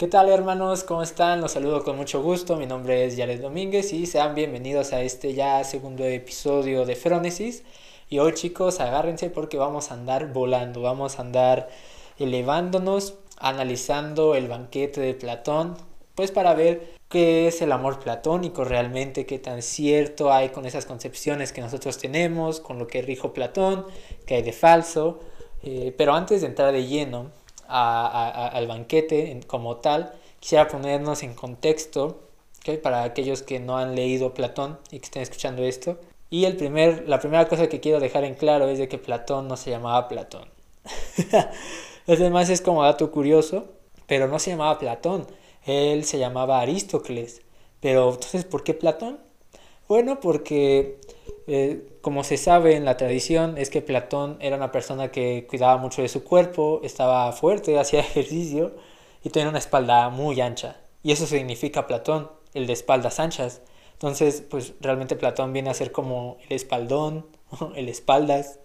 ¿Qué tal hermanos? ¿Cómo están? Los saludo con mucho gusto. Mi nombre es Jared Domínguez y sean bienvenidos a este ya segundo episodio de Frónesis. Y hoy chicos, agárrense porque vamos a andar volando, vamos a andar elevándonos, analizando el banquete de Platón, pues para ver qué es el amor platónico realmente, qué tan cierto hay con esas concepciones que nosotros tenemos, con lo que rijo Platón, qué hay de falso. Eh, pero antes de entrar de lleno, al banquete como tal, quisiera ponernos en contexto para aquellos que no han leído Platón y que estén escuchando esto. Y el primer, la primera cosa que quiero dejar en claro es de que Platón no se llamaba Platón. Además es como dato curioso, pero no se llamaba Platón, él se llamaba Aristócles. Pero entonces, ¿por qué Platón? Bueno, porque eh, como se sabe en la tradición, es que Platón era una persona que cuidaba mucho de su cuerpo, estaba fuerte, hacía ejercicio y tenía una espalda muy ancha. Y eso significa Platón, el de espaldas anchas. Entonces, pues realmente Platón viene a ser como el espaldón, el espaldas,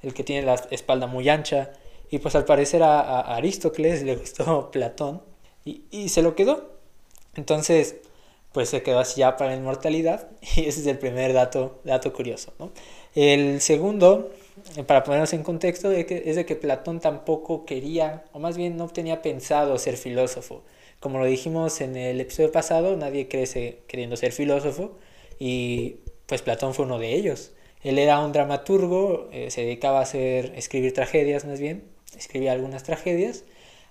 el que tiene la espalda muy ancha. Y pues al parecer a, Aristócles le gustó Platón y se lo quedó. Entonces, pues se quedó así ya para la inmortalidad y ese es el primer dato, dato curioso. ¿no? El segundo, eh, para ponernos en contexto, es, que, es de que Platón tampoco quería, o más bien no tenía pensado ser filósofo. Como lo dijimos en el episodio pasado, nadie crece queriendo ser filósofo y pues Platón fue uno de ellos. Él era un dramaturgo, eh, se dedicaba a hacer, escribir tragedias más bien, escribía algunas tragedias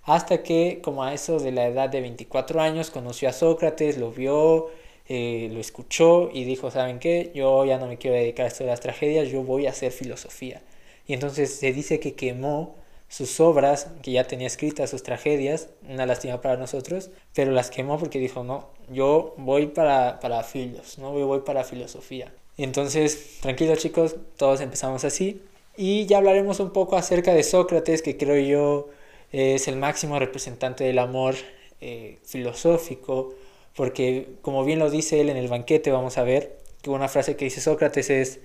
hasta que como a eso de la edad de 24 años conoció a Sócrates, lo vio, eh, lo escuchó y dijo, ¿saben qué? Yo ya no me quiero dedicar a esto de las tragedias, yo voy a hacer filosofía. Y entonces se dice que quemó sus obras, que ya tenía escritas, sus tragedias, una lástima para nosotros, pero las quemó porque dijo, no, yo voy para, para filos, no yo voy para filosofía. Y entonces, tranquilos chicos, todos empezamos así. Y ya hablaremos un poco acerca de Sócrates, que creo yo es el máximo representante del amor eh, filosófico, porque como bien lo dice él en el banquete, vamos a ver que una frase que dice Sócrates es,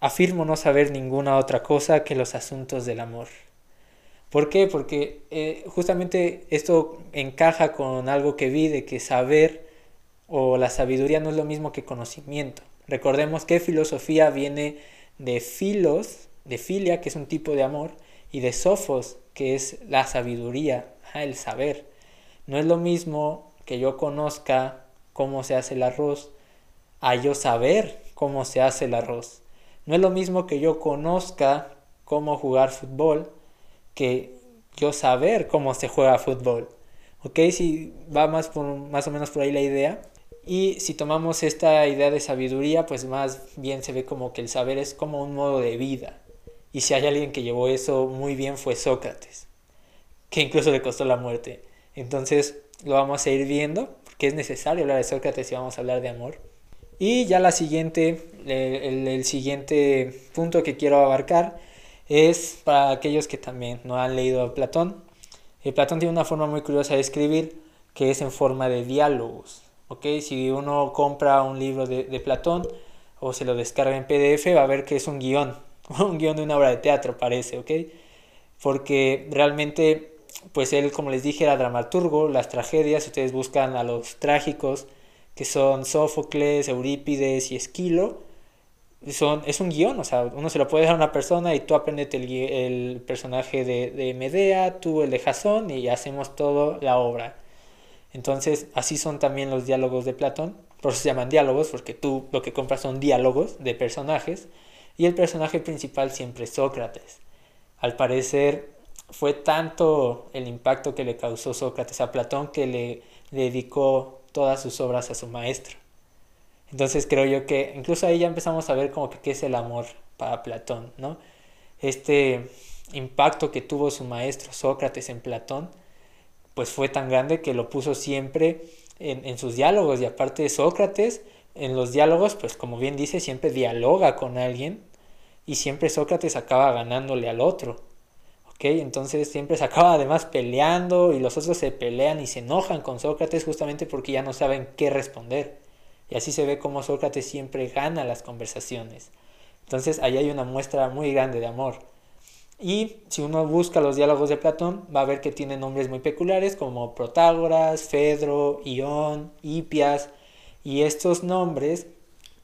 afirmo no saber ninguna otra cosa que los asuntos del amor. ¿Por qué? Porque eh, justamente esto encaja con algo que vi de que saber o la sabiduría no es lo mismo que conocimiento. Recordemos que filosofía viene de filos, de filia, que es un tipo de amor, y de sofos, que es la sabiduría, el saber. No es lo mismo que yo conozca cómo se hace el arroz a yo saber cómo se hace el arroz. No es lo mismo que yo conozca cómo jugar fútbol que yo saber cómo se juega fútbol. ¿Ok? Si va más, por, más o menos por ahí la idea. Y si tomamos esta idea de sabiduría, pues más bien se ve como que el saber es como un modo de vida. Y si hay alguien que llevó eso muy bien fue Sócrates, que incluso le costó la muerte. Entonces lo vamos a ir viendo, porque es necesario hablar de Sócrates y vamos a hablar de amor. Y ya la siguiente, el, siguiente punto que quiero abarcar es para aquellos que también no han leído a Platón. Eh, Platón tiene una forma muy curiosa de escribir que es en forma de diálogos. ¿okay? Si uno compra un libro de, de Platón o se lo descarga en PDF va a ver que es un guion un guion de una obra de teatro, parece, ¿ok? Porque realmente, pues él, como les dije, era dramaturgo, las tragedias, ustedes buscan a los trágicos, que son Sófocles, Eurípides y Esquilo, son, es un guion, o sea, uno se lo puede dejar a una persona y tú aprendes el, personaje de, de, Medea, tú el de Jasón y hacemos toda la obra. Entonces, así son también los diálogos de Platón, por eso se llaman diálogos, porque tú lo que compras son diálogos de personajes y el personaje principal siempre es Sócrates. Al parecer fue tanto el impacto que le causó Sócrates a Platón que le dedicó todas sus obras a su maestro. Entonces creo yo que incluso ahí ya empezamos a ver como que qué es el amor para Platón, ¿no? Este impacto que tuvo su maestro Sócrates en Platón, pues fue tan grande que lo puso siempre en, en sus diálogos y aparte de Sócrates en los diálogos, pues como bien dice, siempre dialoga con alguien y siempre Sócrates acaba ganándole al otro. ¿Ok? Entonces siempre se acaba además peleando y los otros se pelean y se enojan con Sócrates justamente porque ya no saben qué responder. Y así se ve como Sócrates siempre gana las conversaciones. Entonces ahí hay una muestra muy grande de amor. Y si uno busca los diálogos de Platón, va a ver que tiene nombres muy peculiares como Protágoras, Fedro, Ión, Hipias. Y estos nombres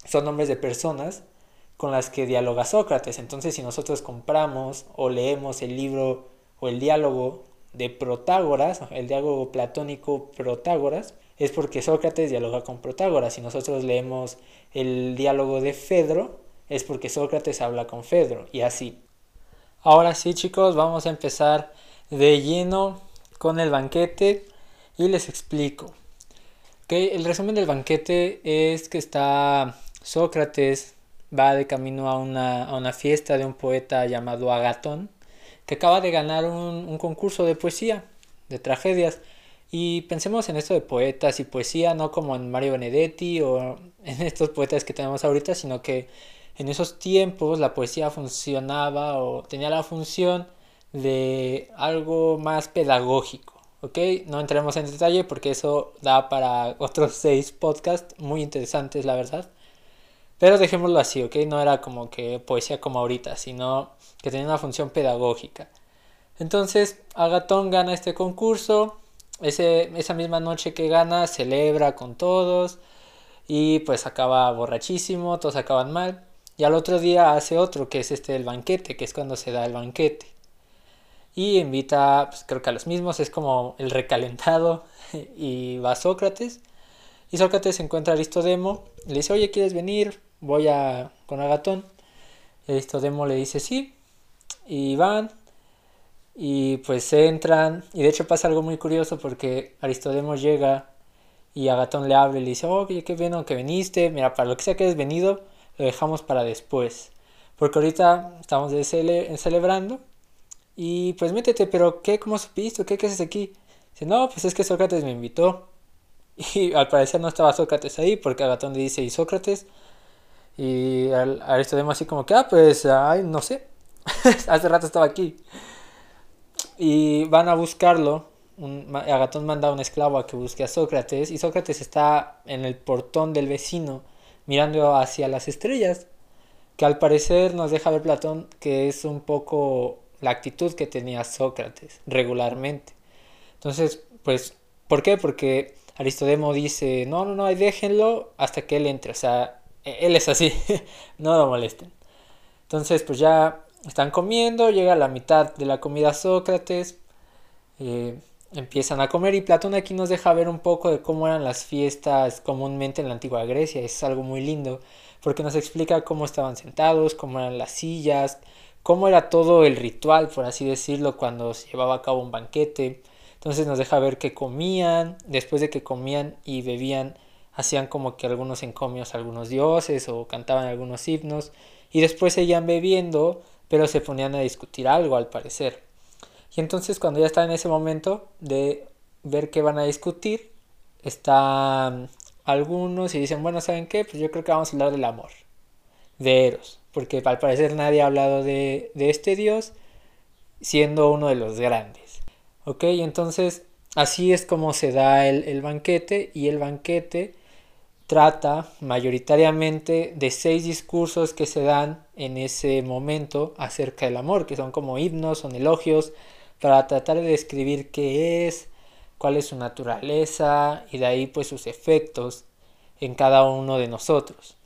son nombres de personas con las que dialoga Sócrates. Entonces, si nosotros compramos o leemos el libro o el diálogo de Protágoras, el diálogo platónico Protágoras, es porque Sócrates dialoga con Protágoras. Si nosotros leemos el diálogo de Fedro, es porque Sócrates habla con Fedro, y así. Ahora sí, chicos, vamos a empezar de lleno con el banquete y les explico. El resumen del banquete es que está Sócrates va de camino a una, a una fiesta de un poeta llamado Agatón, que acaba de ganar un, un concurso de poesía, de tragedias. Y pensemos en esto de poetas y poesía, no como en Mario Benedetti o en estos poetas que tenemos ahorita, sino que en esos tiempos la poesía funcionaba o tenía la función de algo más pedagógico. ¿Ok? No entremos en detalle porque eso da para otros seis podcasts muy interesantes, la verdad. Pero dejémoslo así, ¿ok? No era como que poesía como ahorita, sino que tenía una función pedagógica. Entonces, Agatón gana este concurso. Ese, esa misma noche que gana, celebra con todos. Y pues acaba borrachísimo, todos acaban mal. Y al otro día hace otro, que es este el banquete, que es cuando se da el banquete. Y invita, pues creo que a los mismos, es como el recalentado. Y va Sócrates. Y Sócrates encuentra a Aristodemo. le dice, oye, ¿quieres venir? voy a con Agatón. Aristodemo le dice sí. Y van. Y pues entran. Y de hecho pasa algo muy curioso porque Aristodemo llega y Agatón le habla y le dice, oye, qué bueno que viniste. Mira, para lo que sea que hayas venido, lo dejamos para después. Porque ahorita estamos de celebrando. Y pues métete, pero ¿qué? ¿Cómo supiste? ¿Qué, qué haces aquí? Dice, no, pues es que Sócrates me invitó. Y al parecer no estaba Sócrates ahí porque Agatón le dice, ¿y Sócrates? Y Aristodemo así como que, ah, pues, ay, no sé. Hace rato estaba aquí. Y van a buscarlo. Un, Agatón manda a un esclavo a que busque a Sócrates. Y Sócrates está en el portón del vecino, mirando hacia las estrellas. Que al parecer nos deja ver Platón que es un poco la actitud que tenía Sócrates regularmente. Entonces, pues, ¿por qué? Porque Aristodemo dice, no, no, no, déjenlo hasta que él entre. O sea, e-, él es así, no lo molesten. Entonces, pues ya están comiendo, llega la mitad de la comida Sócrates, eh, empiezan a comer y Platón aquí nos deja ver un poco de cómo eran las fiestas comúnmente en la antigua Grecia, es algo muy lindo, porque nos explica cómo estaban sentados, cómo eran las sillas, cómo era todo el ritual, por así decirlo, cuando se llevaba a cabo un banquete. Entonces nos deja ver que comían, después de que comían y bebían, hacían como que algunos encomios a algunos dioses o cantaban algunos himnos y después seguían bebiendo, pero se ponían a discutir algo al parecer. Y entonces cuando ya está en ese momento de ver qué van a discutir, están algunos y dicen, bueno, ¿saben qué? Pues yo creo que vamos a hablar del amor, de Eros, porque al parecer nadie ha hablado de, de este dios siendo uno de los grandes. ¿Ok? Entonces así es como se da el, el banquete y el banquete trata mayoritariamente de seis discursos que se dan en ese momento acerca del amor, que son como himnos, son elogios, para tratar de describir qué es, cuál es su naturaleza y de ahí pues sus efectos en cada uno de nosotros.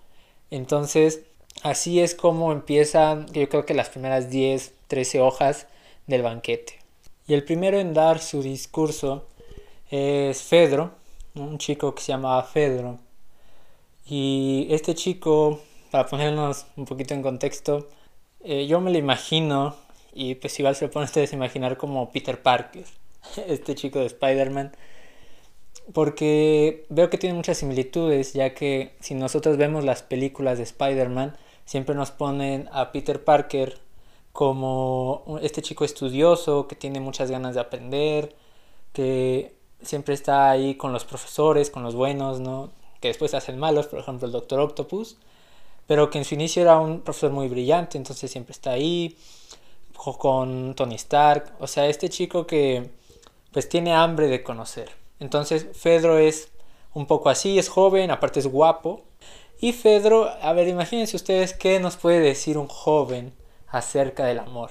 Entonces, así es como empiezan, yo creo que las primeras 10, 13 hojas del banquete. Y el primero en dar su discurso es Fedro, un chico que se llamaba Fedro, y este chico, para ponernos un poquito en contexto, eh, yo me lo imagino, y pues igual se lo ponen ustedes imaginar como Peter Parker, este chico de Spider-Man, porque veo que tiene muchas similitudes, ya que si nosotros vemos las películas de Spider-Man, siempre nos ponen a Peter Parker como este chico estudioso que tiene muchas ganas de aprender, que siempre está ahí con los profesores, con los buenos, ¿no? que después hacen malos, por ejemplo el Doctor Octopus, pero que en su inicio era un profesor muy brillante, entonces siempre está ahí, con Tony Stark, o sea, este chico que pues tiene hambre de conocer. Entonces Fedro es un poco así, es joven, aparte es guapo. Y Fedro, a ver, imagínense ustedes qué nos puede decir un joven acerca del amor.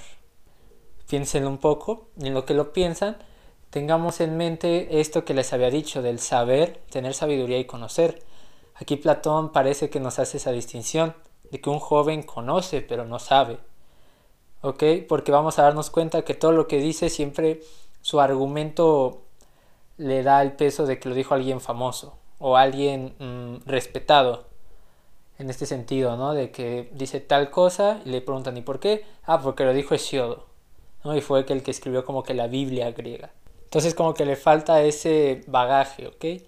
piénsenlo un poco, y en lo que lo piensan, tengamos en mente esto que les había dicho del saber, tener sabiduría y conocer. Aquí Platón parece que nos hace esa distinción de que un joven conoce pero no sabe. ¿Ok? Porque vamos a darnos cuenta que todo lo que dice siempre su argumento le da el peso de que lo dijo alguien famoso o alguien mm, respetado en este sentido, ¿no? De que dice tal cosa y le preguntan ¿y por qué? Ah, porque lo dijo Hesiodo, ¿no? Y fue el que escribió como que la Biblia griega. Entonces como que le falta ese bagaje, ¿ok? Y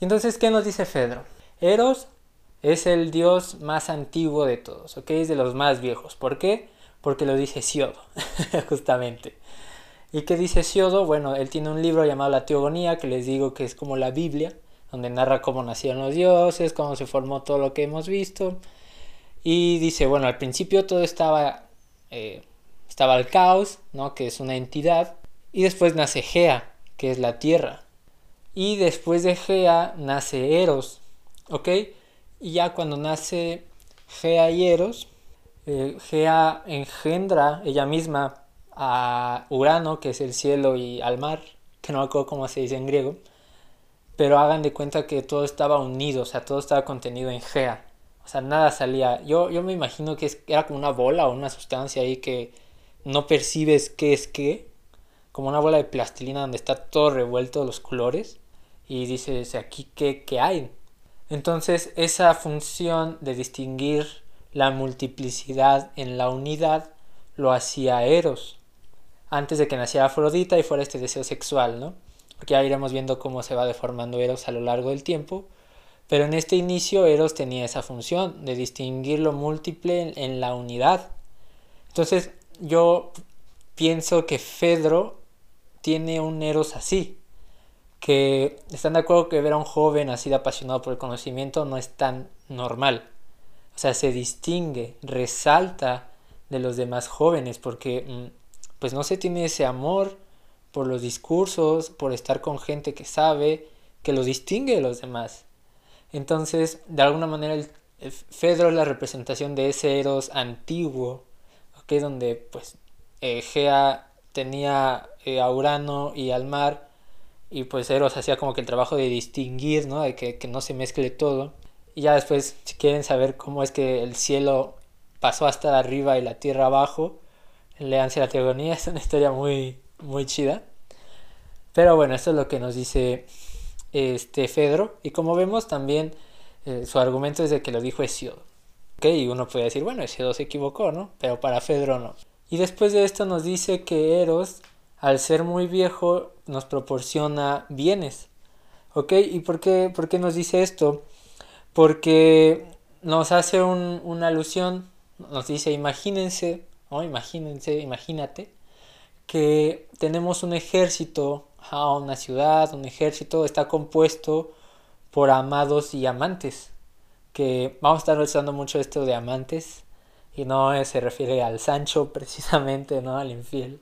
entonces, ¿qué nos dice Fedro? Eros es el dios más antiguo de todos, ¿ok? Es de los más viejos. ¿Por qué? Porque lo dice Hesiodo, justamente. ¿Y qué dice Hesiodo? Bueno, él tiene un libro llamado La Teogonía, que les digo que es como la Biblia, donde narra cómo nacieron los dioses, cómo se formó todo lo que hemos visto. Y dice, bueno, al principio todo estaba, eh, estaba el caos, ¿no? que es una entidad, y después nace Gea, que es la tierra. Y después de Gea nace Eros, ¿ok? Y ya cuando nace Gea y Eros, eh, Gea engendra ella misma a Urano, que es el cielo, y al mar, que no me acuerdo cómo se dice en griego, pero hagan de cuenta que todo estaba unido, o sea, todo estaba contenido en Gea. O sea, nada salía. Yo, yo me imagino que era como una bola o una sustancia ahí que no percibes qué es qué. Como una bola de plastilina donde está todo revuelto los colores. Y dices, aquí qué, qué hay. Entonces, esa función de distinguir la multiplicidad en la unidad lo hacía Eros. Antes de que naciera Afrodita y fuera este deseo sexual, ¿no? Ya iremos viendo cómo se va deformando Eros a lo largo del tiempo. Pero en este inicio Eros tenía esa función de distinguir lo múltiple en, la unidad. Entonces yo pienso que Fedro tiene un Eros así. Que están de acuerdo que ver a un joven así apasionado por el conocimiento no es tan normal. O sea, se distingue, resalta de los demás jóvenes porque mm, pues no se tiene ese amor por los discursos, por estar con gente que sabe, que lo distingue de los demás. Entonces, de alguna manera, el, Fedro es la representación de ese Eros antiguo, ¿okay? donde pues eh, Gea tenía eh, a Urano y al mar, y pues Eros hacía como que el trabajo de distinguir, ¿no? de que, que no se mezcle todo. Y ya después, si quieren saber cómo es que el cielo pasó hasta arriba y la tierra abajo, leanse la teogonía, es una historia muy, muy chida. Pero bueno, esto es lo que nos dice este Fedro. Y como vemos también eh, su argumento es de que lo dijo Hesiodo. Y uno puede decir, bueno, Hesiodo se equivocó, ¿no? Pero para Fedro no. Y después de esto nos dice que Eros, al ser muy viejo, nos proporciona bienes. ¿Ok? ¿Y por qué, por qué nos dice esto? Porque nos hace una alusión, nos dice, imagínense, o imagínense, imagínate, que tenemos un ejército, una ciudad, un ejército, está compuesto por amados y amantes. Que vamos a estar usando mucho esto de amantes y no se refiere al Sancho precisamente, no al infiel,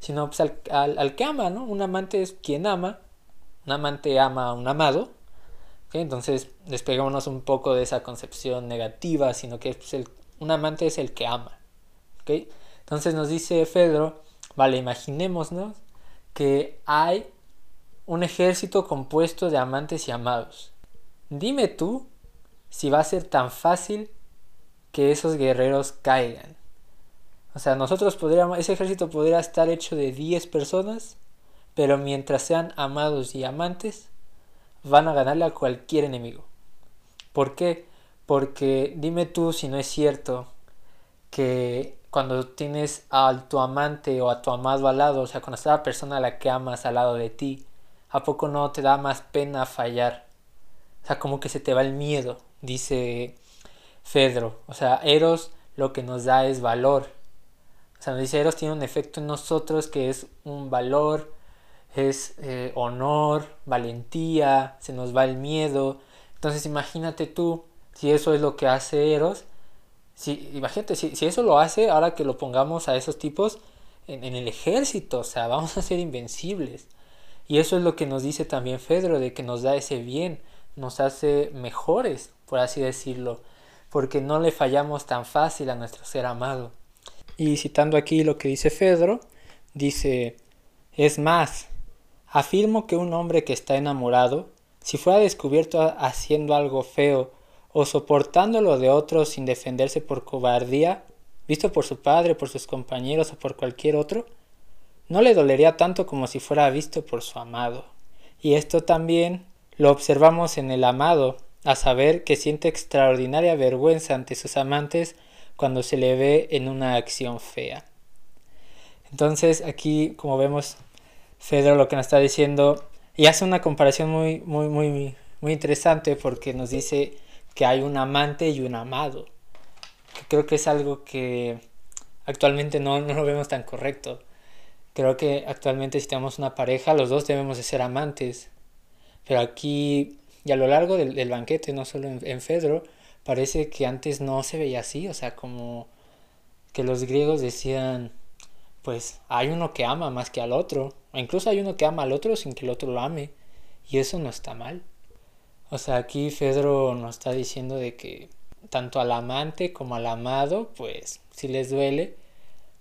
sino pues al, que ama, ¿no? Un amante es quien ama, un amante ama a un amado. Entonces despegámonos un poco de esa concepción negativa, sino que pues, el, un amante es el que ama. Entonces nos dice Fedro Vale, imaginémonos que hay un ejército compuesto de amantes y amados. Dime tú si va a ser tan fácil que esos guerreros caigan. O sea, nosotros podríamos, ese ejército podría estar hecho de 10 personas, pero mientras sean amados y amantes, van a ganarle a cualquier enemigo. ¿Por qué? Porque dime tú si no es cierto que cuando tienes a tu amante o a tu amado al lado, o sea, cuando está la persona a la que amas al lado de ti, ¿a poco no te da más pena fallar? O sea, como que se te va el miedo, dice Fedro. O sea, Eros lo que nos da es valor. O sea, nos dice Eros tiene un efecto en nosotros que es un valor, es eh, honor, valentía, se nos va el miedo. Entonces imagínate tú, si eso es lo que hace Eros, si, imagínate, si, si, eso lo hace, ahora que lo pongamos a esos tipos en, en, el ejército, o sea, vamos a ser invencibles. Y eso es lo que nos dice también Fedro, de que nos da ese bien, nos hace mejores, por así decirlo, porque no le fallamos tan fácil a nuestro ser amado. Y citando aquí lo que dice Fedro, dice, es más, afirmo que un hombre que está enamorado, si fuera descubierto haciendo algo feo o soportándolo de otros sin defenderse por cobardía, visto por su padre, por sus compañeros o por cualquier otro, no le dolería tanto como si fuera visto por su amado. Y esto también lo observamos en el amado, a saber que siente extraordinaria vergüenza ante sus amantes cuando se le ve en una acción fea. Entonces aquí, como vemos, Fedro lo que nos está diciendo, y hace una comparación muy, muy, muy, muy interesante porque nos dice que hay un amante y un amado. Creo que es algo que actualmente no, no lo vemos tan correcto. Creo que actualmente si tenemos una pareja, los dos debemos de ser amantes. Pero aquí, y a lo largo del, banquete, no solo en, en, Fedro, parece que antes no se veía así. O sea, como que los griegos decían, pues hay uno que ama más que al otro. O incluso hay uno que ama al otro sin que el otro lo ame. Y eso no está mal. O sea, aquí Fedro nos está diciendo de que tanto al amante como al amado, pues sí les duele.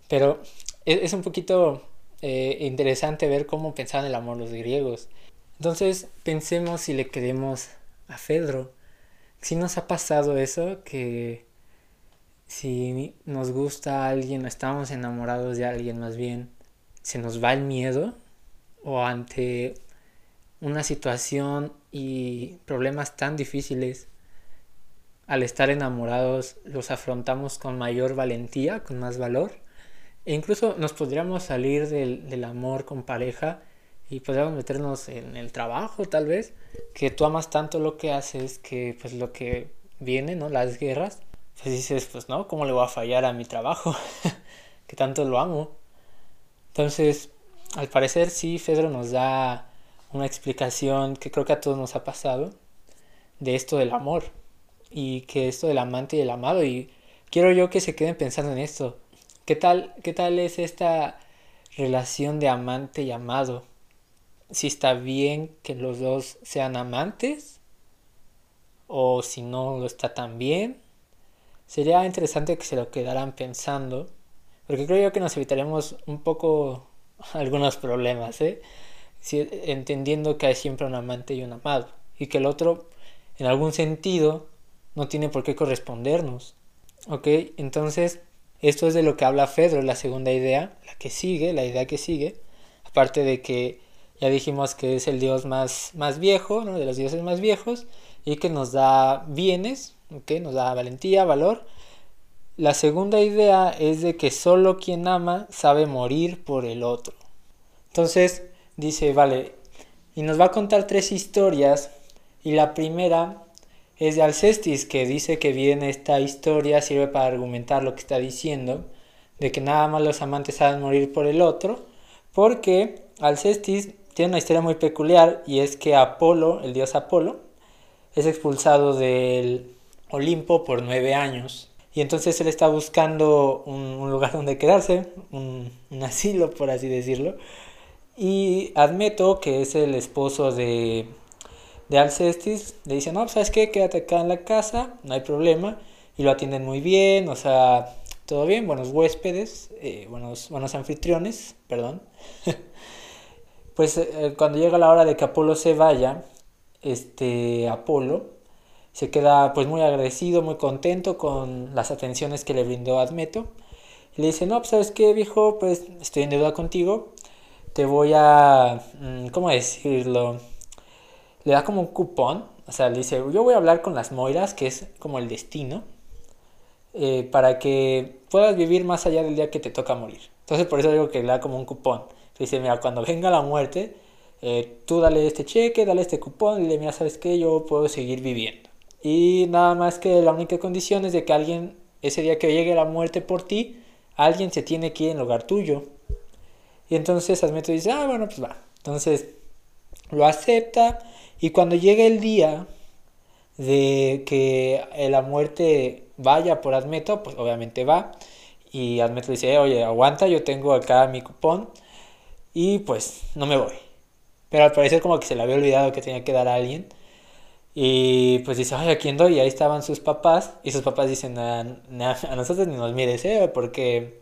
Pero es un poquito eh, interesante ver cómo pensaban el amor los griegos. Entonces pensemos si le queremos a Fedro. Si nos ha pasado eso, que si nos gusta a alguien o estamos enamorados de alguien más bien, se nos va el miedo o ante una situación y problemas tan difíciles, al estar enamorados los afrontamos con mayor valentía, con más valor e incluso nos podríamos salir del, amor con pareja y podríamos meternos en el trabajo tal vez, que tú amas tanto lo que haces que pues lo que viene, ¿no? Las guerras, pues dices, pues no, ¿cómo le voy a fallar a mi trabajo? que tanto lo amo. Entonces, al parecer sí, Fedro nos da una explicación que creo que a todos nos ha pasado de esto del amor y que esto del amante y el amado y quiero yo que se queden pensando en esto ¿Qué tal, qué tal es esta relación de amante y amado? Si está bien que los dos sean amantes o si no lo está tan bien. Sería interesante que se lo quedaran pensando, porque creo yo que nos evitaremos un poco algunos problemas, ¿eh? Entendiendo que hay siempre un amante y un amado, y que el otro, en algún sentido, no tiene por qué correspondernos. ¿Ok? Entonces, esto es de lo que habla Fedro, la segunda idea, la que sigue, la idea que sigue. Aparte de que ya dijimos que es el dios más, más viejo, ¿no? de los dioses más viejos, y que nos da bienes, ¿okay? nos da valentía, valor. La segunda idea es de que solo quien ama sabe morir por el otro. Entonces dice, vale, y nos va a contar tres historias, y la primera es de Alcestis, que dice que bien esta historia sirve para argumentar lo que está diciendo, de que nada más los amantes saben morir por el otro, porque Alcestis tiene una historia muy peculiar y es que Apolo, el dios Apolo, es expulsado del Olimpo por nueve años. Y entonces él está buscando un, lugar donde quedarse, un, un, asilo, por así decirlo. Y Admeto, que es el esposo de, de Alcestis, le dicen, no, ¿sabes qué? Quédate acá en la casa, no hay problema. Y lo atienden muy bien, o sea, todo bien, buenos huéspedes, eh, buenos, buenos anfitriones, perdón. pues eh, cuando llega la hora de que Apolo se vaya, este Apolo se queda pues muy agradecido, muy contento con las atenciones que le brindó Admeto. Le dice, no, pues sabes qué, viejo, pues estoy en deuda contigo, te voy a, mm, ¿cómo decirlo? le da como un cupón, o sea, le dice, yo voy a hablar con las Moiras, que es como el destino, eh, para que puedas vivir más allá del día que te toca morir. Entonces por eso digo que le da como un cupón. Le dice, mira, cuando venga la muerte, eh, tú dale este cheque, dale este cupón, y le mira, ¿sabes qué? Yo puedo seguir viviendo. Y nada más que la única condición es de que alguien, ese día que llegue la muerte por ti, alguien se tiene que ir en lugar tuyo. Y entonces Asmeto dice, ah, bueno, pues va. Entonces lo acepta y cuando llega el día de que la muerte vaya por Admeto, pues obviamente va. Y Admeto dice, eh, oye, aguanta, yo tengo acá mi cupón. Y pues no me voy. Pero al parecer como que se le había olvidado que tenía que dar a alguien. Y pues dice, ay, ¿a quién doy? Y ahí estaban sus papás. Y sus papás dicen, a, nosotros ni nos mires, ¿eh? Porque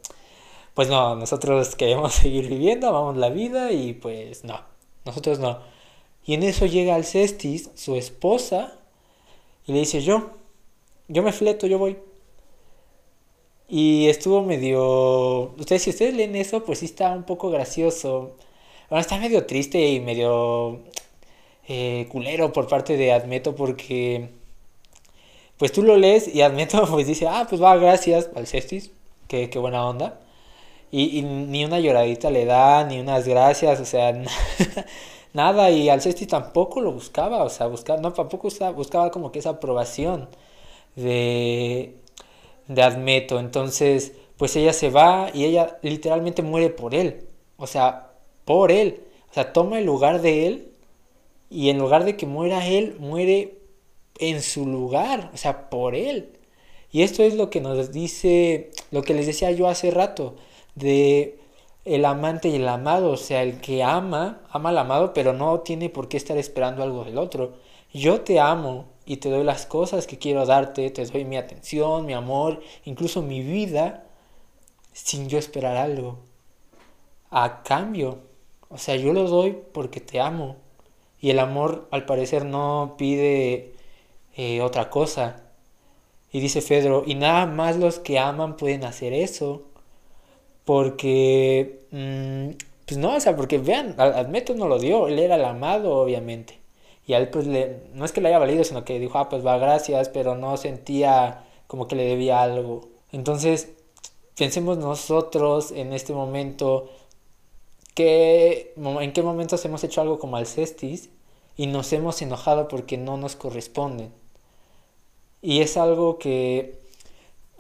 pues no, nosotros queremos seguir viviendo, amamos la vida y pues no, nosotros no. Y en eso llega Alcestis, su esposa, y le dice, yo, yo me fleto, yo voy. Y estuvo medio... Ustedes, si ustedes leen eso, pues sí está un poco gracioso. Bueno, está medio triste y medio eh, culero por parte de Admeto porque... Pues tú lo lees y Admeto pues dice, ah, pues va, gracias, Alcestis, qué, qué buena onda. Y, ni una lloradita le da, ni unas gracias, o sea, nada. Y Alcestis tampoco lo buscaba, o sea, buscaba, no, tampoco buscaba como que esa aprobación de, de Admeto. Entonces, pues ella se va y ella literalmente muere por él. O sea, por él. O sea, toma el lugar de él y en lugar de que muera él, muere en su lugar, o sea, por él. Y esto es lo que nos dice, lo que les decía yo hace rato, de el amante y el amado, o sea, el que ama, ama al amado, pero no tiene por qué estar esperando algo del otro. Yo te amo y te doy las cosas que quiero darte, te doy mi atención, mi amor, incluso mi vida, sin yo esperar algo. A cambio, o sea, yo lo doy porque te amo. Y el amor, al parecer, no pide eh, otra cosa. Y dice Fedro, y nada más los que aman pueden hacer eso. Porque, mm, pues no, o sea, porque vean, Admeto no lo dio, él era el amado, obviamente. Y a él, pues, le, no es que le haya valido, sino que dijo, ah, pues va, gracias, pero no sentía como que le debía algo. Entonces, pensemos nosotros en este momento, que, en qué momentos hemos hecho algo como Alcestis y nos hemos enojado porque no nos corresponden. Y es algo que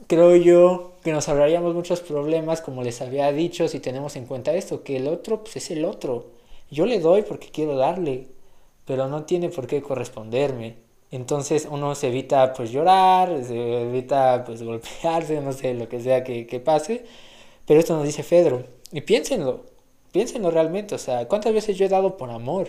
creo yo que nos ahorraríamos muchos problemas, como les había dicho, si tenemos en cuenta esto, que el otro pues, es el otro. Yo le doy porque quiero darle, pero no tiene por qué corresponderme. Entonces uno se evita pues llorar, se evita pues golpearse, no sé, lo que sea que, que pase. Pero esto nos dice Fedro. Y piénsenlo, piénsenlo realmente. O sea, ¿cuántas veces yo he dado por amor?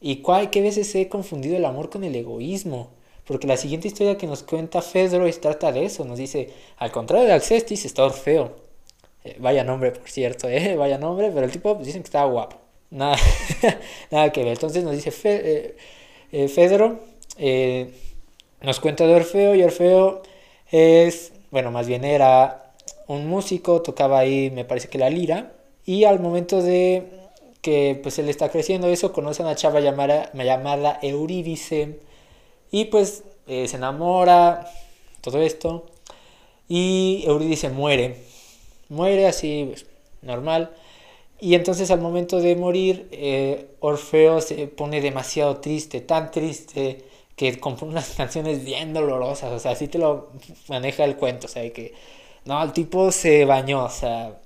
¿Y cuál, qué veces he confundido el amor con el egoísmo? Porque la siguiente historia que nos cuenta Fedro es, trata de eso. Nos dice, al contrario de Alcestis, está Orfeo. Eh, vaya nombre, por cierto, ¿eh? vaya nombre, pero el tipo pues, dicen que estaba guapo. Nada, nada que ver. Entonces nos dice Fe, eh, Fedro, nos cuenta de Orfeo y Orfeo es, bueno, más bien era un músico, tocaba ahí, me parece que la lira. Y al momento de que pues él está creciendo eso, conoce a una chava llamada, llamada Eurídice y pues eh, se enamora, todo esto, y Eurídice muere, muere así, pues, normal, y entonces al momento de morir, eh, Orfeo se pone demasiado triste, tan triste, que compone unas canciones bien dolorosas, o sea, así te lo maneja el cuento, o sea, que, no, el tipo se bañó, o sea...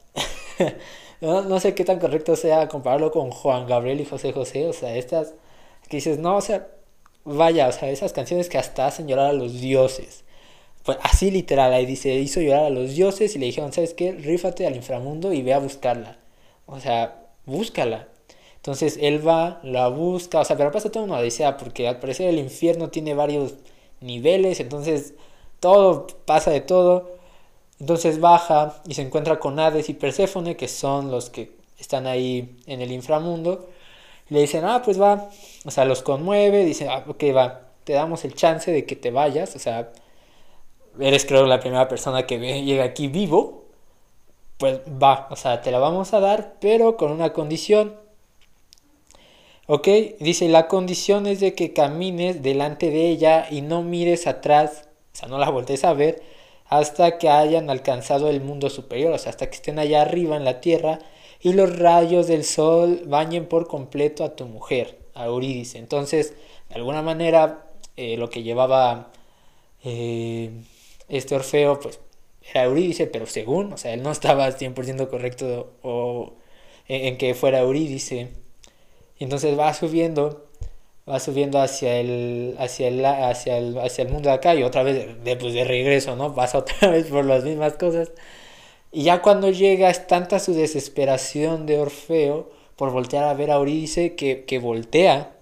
No, sé qué tan correcto sea compararlo con Juan Gabriel y José José, o sea, estas que dices, no, o sea, vaya, o sea, esas canciones que hasta hacen llorar a los dioses. Pues así literal, ahí dice, hizo llorar a los dioses y le dijeron, ¿sabes qué? Rífate al inframundo y ve a buscarla. O sea, búscala. Entonces él va, la busca, o sea, pero pasa toda una odisea porque al parecer el infierno tiene varios niveles, entonces todo pasa de todo. Entonces baja y se encuentra con Hades y Perséfone, que son los que están ahí en el inframundo. Le dicen, ah, pues va. O sea, los conmueve, dice, ah, ok, va, te damos el chance de que te vayas. O sea, eres creo la primera persona que llega aquí vivo. Pues va, o sea, te la vamos a dar, pero con una condición. Ok, dice, la condición es de que camines delante de ella y no mires atrás, o sea, no la voltees a ver hasta que hayan alcanzado el mundo superior, o sea, hasta que estén allá arriba en la tierra y los rayos del sol bañen por completo a tu mujer, a Eurídice. Entonces, de alguna manera, eh, lo que llevaba eh, este Orfeo, pues era Eurídice, pero según, o sea, él no estaba 100% correcto o, en, que fuera Eurídice. Entonces va subiendo va subiendo hacia el, hacia el, hacia el, hacia el mundo de acá y otra vez de, pues de regreso, ¿no? Pasa otra vez por las mismas cosas. Y ya cuando llega es tanta su desesperación de Orfeo por voltear a ver a Eurídice que, que voltea,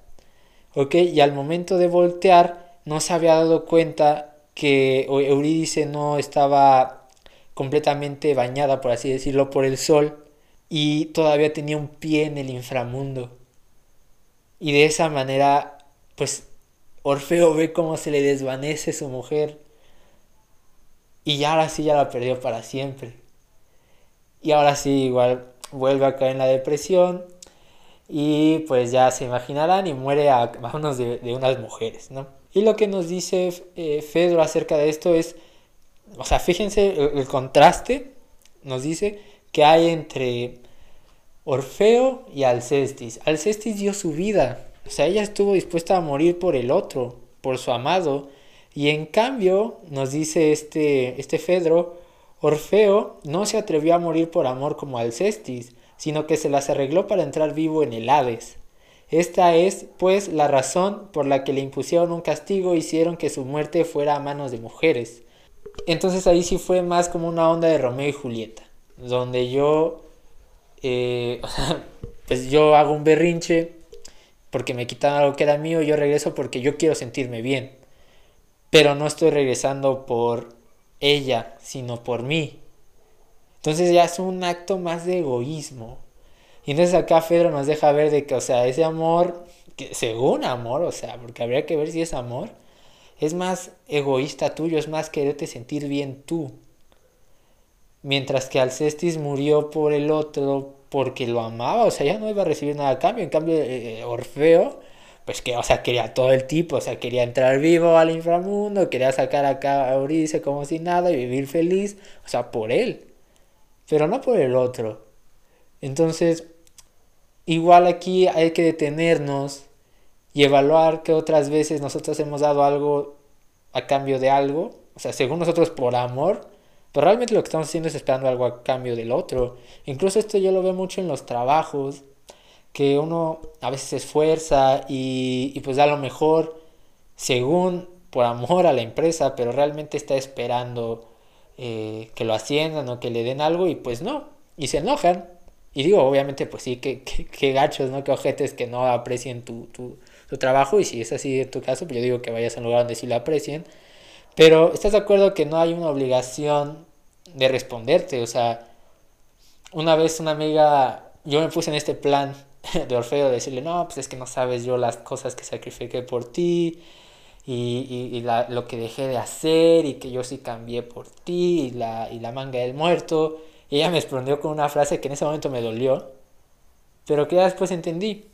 ¿ok? Y al momento de voltear no se había dado cuenta que Eurídice no estaba completamente bañada, por así decirlo, por el sol y todavía tenía un pie en el inframundo. Y de esa manera, pues Orfeo ve cómo se le desvanece su mujer y ya ahora sí ya la perdió para siempre. Y ahora sí igual vuelve a caer en la depresión y pues ya se imaginarán y muere a manos de, unas mujeres, ¿no? Y lo que nos dice eh, Fedro acerca de esto es, o sea, fíjense el, contraste, nos dice que hay entre Orfeo y Alcestis. Alcestis dio su vida, o sea, ella estuvo dispuesta a morir por el otro, por su amado, y en cambio, nos dice este, este Fedro, Orfeo no se atrevió a morir por amor como Alcestis, sino que se las arregló para entrar vivo en el Hades. Esta es, pues, la razón por la que le impusieron un castigo y hicieron que su muerte fuera a manos de mujeres. Entonces ahí sí fue más como una onda de Romeo y Julieta, donde yo, eh, pues yo hago un berrinche porque me quitan algo que era mío y yo regreso porque yo quiero sentirme bien, pero no estoy regresando por ella, sino por mí. Entonces ya es un acto más de egoísmo. Y entonces acá Fedro nos deja ver de que, o sea, ese amor, que según amor, o sea, porque habría que ver si es amor, es más egoísta tuyo, es más quererte sentir bien tú. Mientras que Alcestis murió por el otro porque lo amaba, o sea, ya no iba a recibir nada a cambio. En cambio, eh, eh, Orfeo, pues que, o sea, quería todo el tipo, o sea, quería entrar vivo al inframundo, quería sacar acá a Euridice como si nada y vivir feliz, o sea, por él pero no por el otro. Entonces, igual aquí hay que detenernos y evaluar que otras veces nosotros hemos dado algo a cambio de algo, o sea, según nosotros por amor, pero realmente lo que estamos haciendo es esperando algo a cambio del otro. Incluso esto yo lo veo mucho en los trabajos, que uno a veces se esfuerza y, y pues da lo mejor según por amor a la empresa, pero realmente está esperando eh, que lo asciendan o que le den algo y pues no, y se enojan. Y digo, obviamente, pues sí, que, gachos, ¿no? Que ojetes que no aprecien tu, tu, tu, trabajo y si es así en tu caso, pues yo digo que vayas a un lugar donde sí lo aprecien. Pero estás de acuerdo que no hay una obligación de responderte, o sea, una vez una amiga, yo me puse en este plan de Orfeo, de decirle, no, pues es que no sabes yo las cosas que sacrifiqué por ti, y, y, la, lo que dejé de hacer y que yo sí cambié por ti y la, y la manga del muerto. Y ella me respondió con una frase que en ese momento me dolió, pero que ya después entendí,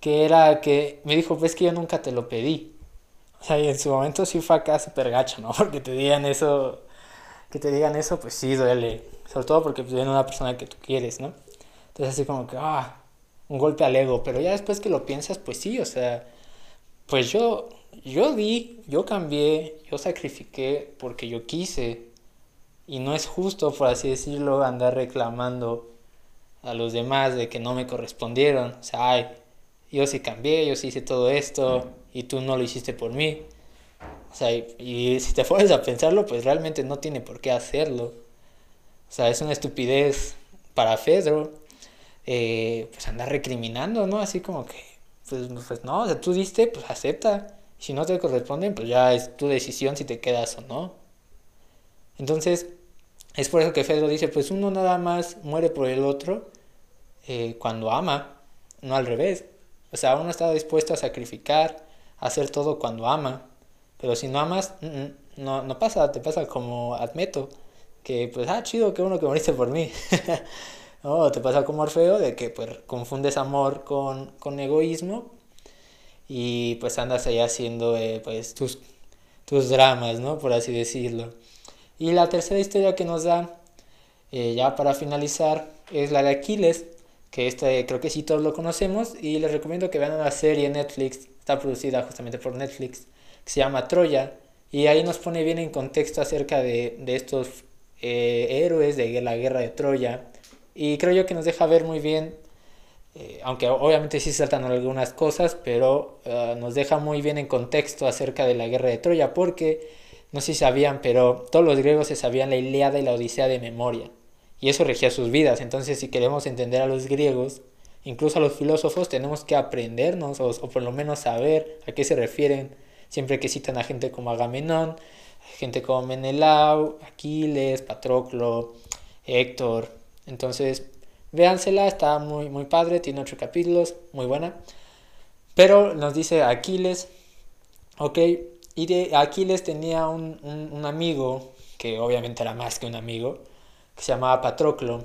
que era que me dijo, pues que yo nunca te lo pedí. O sea, y en su momento sí fue acá súper gacho, ¿no? Porque te digan eso, que te digan eso, pues sí duele. Sobre todo porque pues, viene una persona que tú quieres, ¿no? Entonces así como que, ah, un golpe al ego. Pero ya después que lo piensas, pues sí, o sea, pues yo yo di, yo cambié, yo sacrifiqué porque yo quise. Y no es justo, por así decirlo, andar reclamando a los demás de que no me correspondieron. O sea, ay, yo sí cambié, yo sí hice todo esto y tú no lo hiciste por mí. O sea, y, si te pones a pensarlo, pues realmente no tiene por qué hacerlo. O sea, es una estupidez para Fedro. Eh, pues andar recriminando, ¿no? Así como que, pues, pues no, o sea, tú diste, pues acepta. Si no te corresponden, pues ya es tu decisión si te quedas o no. Entonces, es por eso que Fedro dice, pues uno nada más muere por el otro eh, cuando ama, no al revés. O sea, uno está dispuesto a sacrificar, a hacer todo cuando ama. Pero si no amas, no, no pasa, te pasa como Admeto, que pues, ah, chido, que uno que moriste por mí. o te pasa como Orfeo, de que pues confundes amor con, con egoísmo, y pues andas ahí haciendo eh, pues tus, tus dramas, ¿no? Por así decirlo. Y la tercera historia que nos da, eh, ya para finalizar, es la de Aquiles, que este creo que sí todos lo conocemos y les recomiendo que vean una serie en Netflix, está producida justamente por Netflix, que se llama Troya, y ahí nos pone bien en contexto acerca de, de estos eh, héroes de la guerra de Troya, y creo yo que nos deja ver muy bien eh, aunque obviamente sí saltan algunas cosas, pero eh, nos deja muy bien en contexto acerca de la guerra de Troya, porque no sé si sabían, pero todos los griegos se sabían la Ilíada y la Odisea de memoria, y eso regía sus vidas. Entonces, si queremos entender a los griegos, incluso a los filósofos, tenemos que aprendernos o, por lo menos saber a qué se refieren siempre que citan a gente como Agamenón, gente como Menelao, Aquiles, Patroclo, Héctor. Entonces, véansela, está muy, muy padre, tiene ocho capítulos, muy buena. Pero nos dice Aquiles, ok, y de Aquiles tenía un, un, amigo, que obviamente era más que un amigo, que se llamaba Patroclo.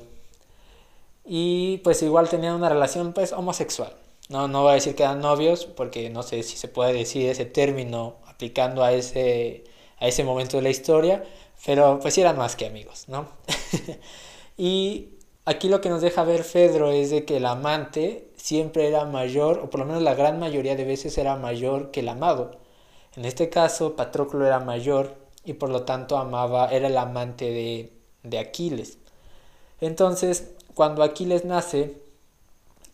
Y pues igual tenían una relación pues homosexual. No, no voy a decir que eran novios, porque no sé si se puede decir ese término aplicando a ese, a ese momento de la historia, pero pues eran más que amigos, ¿no? y aquí lo que nos deja ver Fedro es de que el amante siempre era mayor, o por lo menos la gran mayoría de veces era mayor que el amado. En este caso, Patroclo era mayor y por lo tanto amaba, era el amante de, de Aquiles. Entonces, cuando Aquiles nace,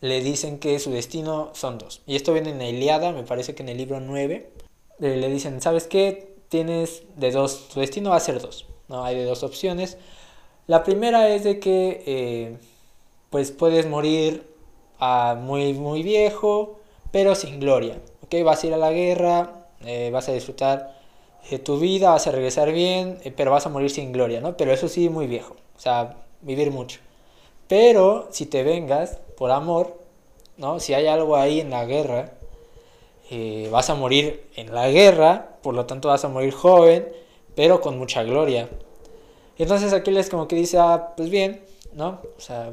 le dicen que su destino son dos. Y esto viene en la Iliada, me parece que en el libro 9. Eh, le dicen, ¿sabes qué? Tienes de dos, tu destino va a ser dos. ¿no? Hay de dos opciones. La primera es de que eh, pues puedes morir muy, muy viejo, pero sin gloria. ¿okay? Vas a ir a la guerra, eh, vas a disfrutar tu vida, vas a regresar bien, pero vas a morir sin gloria, ¿no? Pero eso sí, muy viejo. O sea, vivir mucho. Pero si te vengas por amor, ¿no? Si hay algo ahí en la guerra, eh, vas a morir en la guerra, por lo tanto vas a morir joven, pero con mucha gloria. Y entonces Aquiles como que dice, ah, pues bien, ¿no? O sea,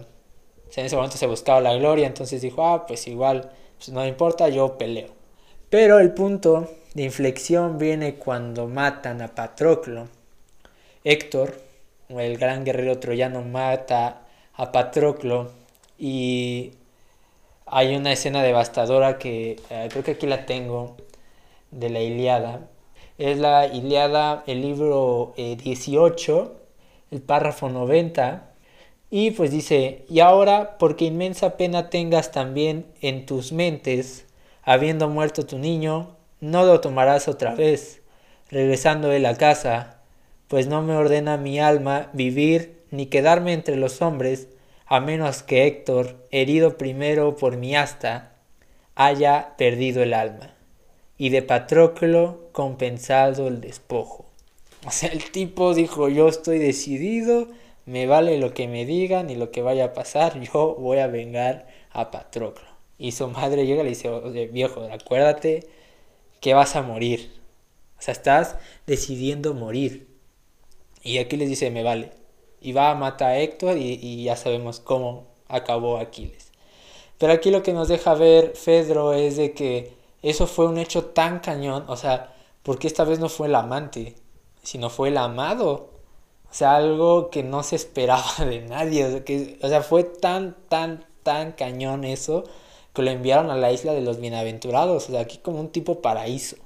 en ese momento se buscaba la gloria, entonces dijo, ah, pues igual, pues no importa, yo peleo. Pero el punto de inflexión viene cuando matan a Patroclo. Héctor, el gran guerrero troyano, mata a Patroclo y hay una escena devastadora que eh, creo que aquí la tengo de la Iliada. Es la Iliada, el libro 18, eh, el párrafo 90. Y pues dice, y ahora porque inmensa pena tengas también en tus mentes, habiendo muerto tu niño, no lo tomarás otra vez, regresando él a casa, pues no me ordena mi alma vivir ni quedarme entre los hombres, a menos que Héctor, herido primero por mi asta, haya perdido el alma, y de Patroclo compensado el despojo. O sea, el tipo dijo, yo estoy decidido, me vale lo que me digan y lo que vaya a pasar, yo voy a vengar a Patroclo. Y su madre llega y le dice, viejo, acuérdate que vas a morir. O sea, estás decidiendo morir. Y aquí les dice, me vale y va a matar a Héctor y, ya sabemos cómo acabó Aquiles. Pero aquí lo que nos deja ver Fedro es de que eso fue un hecho tan cañón, o sea, porque esta vez no fue el amante, sino fue el amado. O sea, algo que no se esperaba de nadie. O sea, que, o sea, fue tan, tan, tan cañón eso que lo enviaron a la isla de los bienaventurados. O sea, aquí como un tipo paraíso.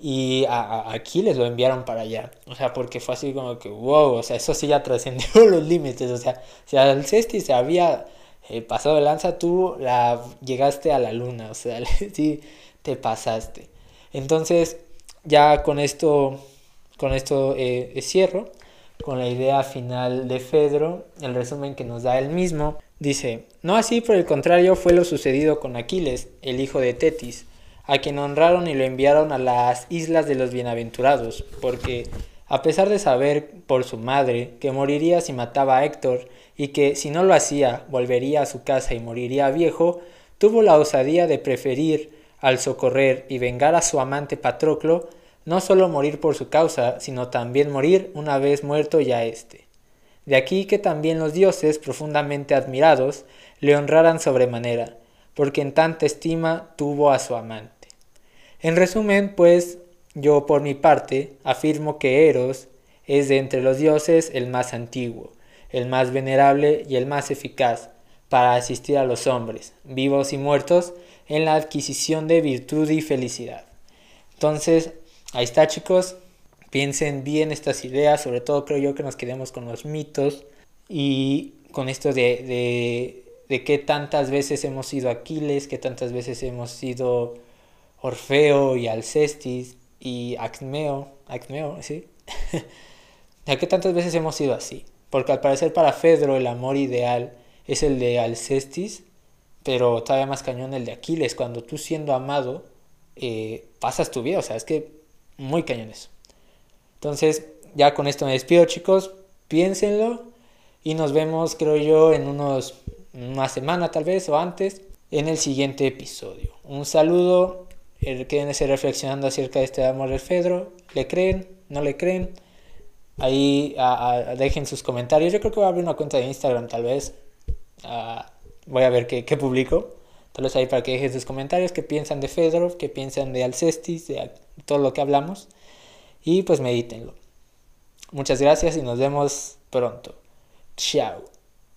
Y a, aquí les lo enviaron para allá. O sea, porque fue así como que, wow, o sea, eso sí ya trascendió los límites. O sea, si al Cesti se había eh, pasado de lanza, tú la llegaste a la luna. O sea, sí te pasaste. Entonces, ya con esto, con esto eh, cierro. Con la idea final de Fedro, el resumen que nos da él mismo. Dice, no así por el contrario fue lo sucedido con Aquiles, el hijo de Tetis a quien honraron y lo enviaron a las islas de los bienaventurados, porque a pesar de saber por su madre que moriría si mataba a Héctor y que si no lo hacía volvería a su casa y moriría viejo, tuvo la osadía de preferir al socorrer y vengar a su amante Patroclo, no solo morir por su causa, sino también morir una vez muerto ya éste. De aquí que también los dioses, profundamente admirados, le honraran sobremanera, porque en tanta estima tuvo a su amante. En resumen, pues yo por mi parte afirmo que Eros es de entre los dioses el más antiguo, el más venerable y el más eficaz para asistir a los hombres, vivos y muertos, en la adquisición de virtud y felicidad. Entonces, ahí está chicos, piensen bien estas ideas, sobre todo creo yo que nos quedemos con los mitos y con esto de, de, de qué tantas veces hemos sido Aquiles, qué tantas veces hemos sido Orfeo y Alcestis y Acmeo, Acmeo, ¿sí? ¿A qué tantas veces hemos sido así? Porque al parecer para Fedro el amor ideal es el de Alcestis, pero todavía más cañón el de Aquiles, cuando tú siendo amado eh, pasas tu vida, o sea, es que muy cañón eso. Entonces, ya con esto me despido, chicos. Piénsenlo y nos vemos, creo yo, en unos una semana tal vez o antes en el siguiente episodio. Un saludo. Eh, quédense reflexionando acerca de este amor de Fedro. ¿Le creen? ¿No le creen? Ahí dejen sus comentarios. Yo creo que voy a abrir una cuenta de Instagram tal vez. Ah, voy a ver qué, qué, publico. Tal vez ahí para que dejen sus comentarios. ¿Qué piensan de Fedorov? ¿Qué piensan de Alcestis? Todo lo que hablamos. Y pues medítenlo. Muchas gracias y nos vemos pronto. Chao.